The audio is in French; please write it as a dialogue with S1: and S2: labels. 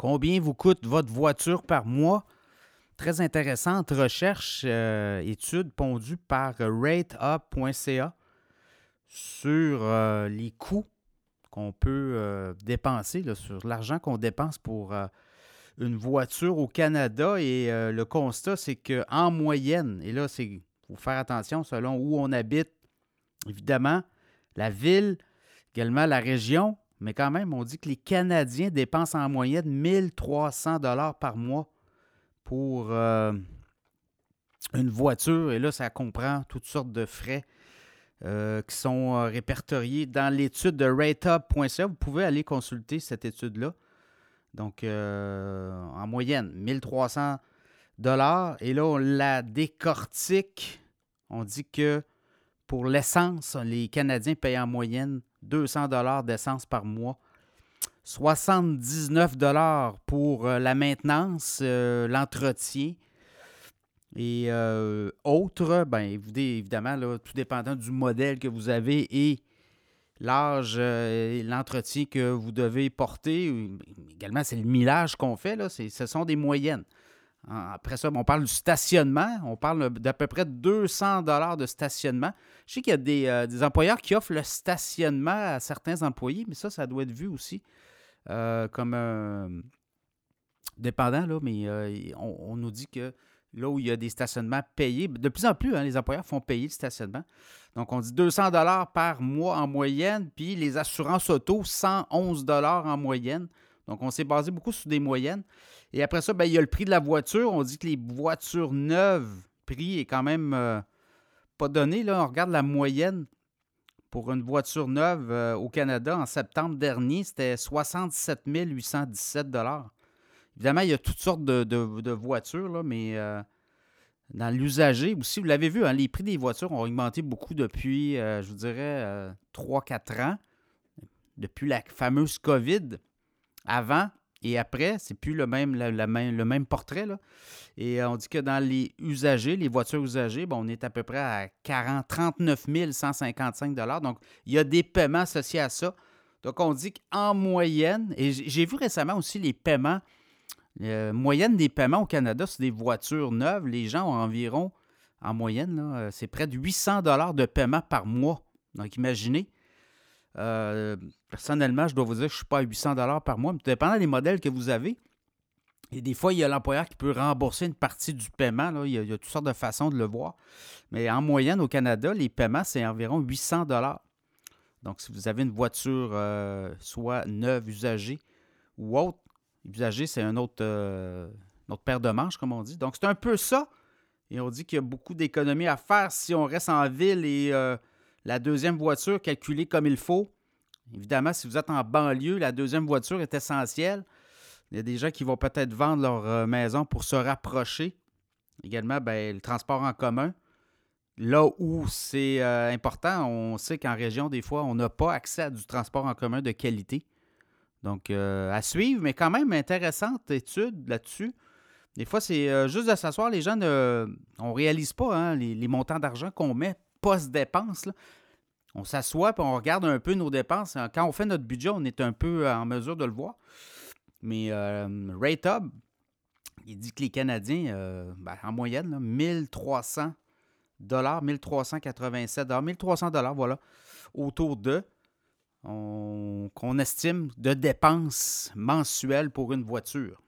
S1: Combien vous coûte votre voiture par mois? Très intéressante recherche, euh, étude pondue par rateup.ca sur euh, les coûts qu'on peut euh, dépenser, sur l'argent qu'on dépense pour une voiture au Canada. Et le constat, c'est qu'en moyenne, et là, c'est faut faire attention selon où on habite, évidemment, la ville, également la région, mais quand même, on dit que les Canadiens dépensent en moyenne 1300 dollars par mois pour euh, une voiture. Et là, ça comprend toutes sortes de frais euh, qui sont euh, répertoriés dans l'étude de rateup.ca. Vous pouvez aller consulter cette étude-là. Donc, en moyenne, 1300 dollars. Et là, on la décortique. On dit que pour l'essence, les Canadiens payent en moyenne 200 dollars d'essence par mois. 79 dollars pour euh, la maintenance, euh, l'entretien et euh, autres. Bien, évidemment, tout dépendant du modèle que vous avez et l'âge et l'entretien que vous devez porter. Également, c'est le millage qu'on fait. Là, ce sont des moyennes. Après ça, on parle du stationnement. On parle d'à peu près 200 dollars de stationnement. Je sais qu'il y a euh, des, employeurs qui offrent le stationnement à certains employés, mais ça, ça doit être vu aussi euh, comme un dépendant, là, mais euh, on, nous dit que là où il y a des stationnements payés, de plus en plus, hein, les employeurs font payer le stationnement. Donc, on dit 200 dollars par mois en moyenne, puis les assurances auto, 111 dollars en moyenne. Donc, on s'est basé beaucoup sur des moyennes. Et après ça, ben, il y a le prix de la voiture. On dit que les voitures neuves, prix est quand même euh, pas donné. Là. On regarde la moyenne pour une voiture neuve euh, au Canada en septembre dernier, c'était 67 817 Évidemment, il y a toutes sortes de, voitures, mais euh, dans l'usager aussi, vous l'avez vu, hein, les prix des voitures ont augmenté beaucoup depuis, je vous dirais, 3-4 ans, depuis la fameuse COVID. Avant, et après, c'est plus le même, le même portrait. Et euh, on dit que dans les usagers, les voitures usagées, on est à peu près à 40, 39 155 Donc, il y a des paiements associés à ça. Donc, on dit qu'en moyenne, et j'ai vu récemment aussi les paiements, euh, moyenne des paiements au Canada sur des voitures neuves, les gens ont environ, en moyenne, euh, c'est près de 800 de paiement par mois. Donc, imaginez, euh, personnellement, je dois vous dire que je ne suis pas à 800 par mois, mais dépendant des modèles que vous avez. Et des fois, il y a l'employeur qui peut rembourser une partie du paiement. Il, y a, toutes sortes de façons de le voir. Mais en moyenne, au Canada, les paiements, c'est environ 800 Donc, si vous avez une voiture euh, soit neuve, usagée ou autre, usagée, c'est un autre, euh, autre paire de manches, comme on dit. Donc, c'est un peu ça. Et on dit qu'il y a beaucoup d'économies à faire si on reste en ville et la deuxième voiture calculée comme il faut. Évidemment, si vous êtes en banlieue, la deuxième voiture est essentielle. Il y a des gens qui vont peut-être vendre leur euh, maison pour se rapprocher. Également, ben, le transport en commun. Là où c'est euh, important, on sait qu'en région, des fois, on n'a pas accès à du transport en commun de qualité. Donc, euh, à suivre, mais quand même intéressante étude là-dessus. Des fois, c'est juste de s'asseoir, les gens ne on réalise pas hein, les, montants d'argent qu'on met post-dépense. On s'assoit et on regarde un peu nos dépenses. Quand on fait notre budget, on est un peu en mesure de le voir. Mais euh, RateUp, il dit que les Canadiens, euh, ben, en moyenne, 1300 dollars, 1387 dollars, 1300 dollars, voilà, autour de, qu'on estime de dépenses mensuelles pour une voiture.